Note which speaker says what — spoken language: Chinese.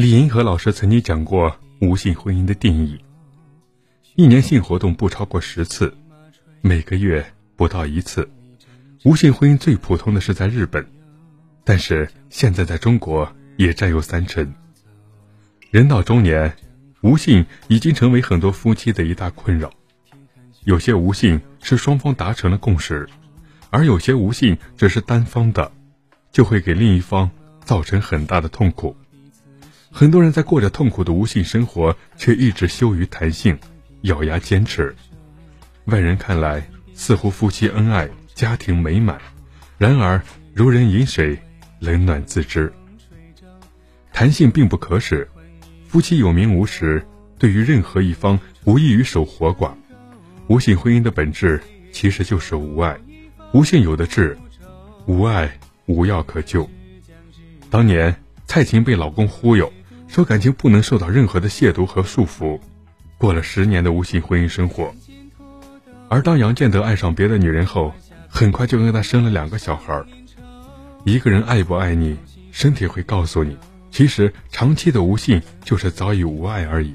Speaker 1: 李银河老师曾经讲过无性婚姻的定义：一年性活动不超过十次，每个月不到一次。无性婚姻最普通的是在日本，但是现在在中国也占有三成。人到中年，无性已经成为很多夫妻的一大困扰。有些无性是双方达成了共识，而有些无性只是单方的，就会给另一方造成很大的痛苦。很多人在过着痛苦的无性生活，却一直羞于谈性，咬牙坚持。外人看来似乎夫妻恩爱，家庭美满，然而如人饮水，冷暖自知。谈性并不可耻，夫妻有名无实，对于任何一方无异于守活寡。无性婚姻的本质其实就是无爱，无性有的治，无爱无药可救。当年蔡琴被老公忽悠，说感情不能受到任何的亵渎和束缚，过了十年的无性婚姻生活。而当杨建德爱上别的女人后，很快就跟他生了两个小孩。一个人爱不爱你，身体会告诉你。其实长期的无性就是早已无爱而已。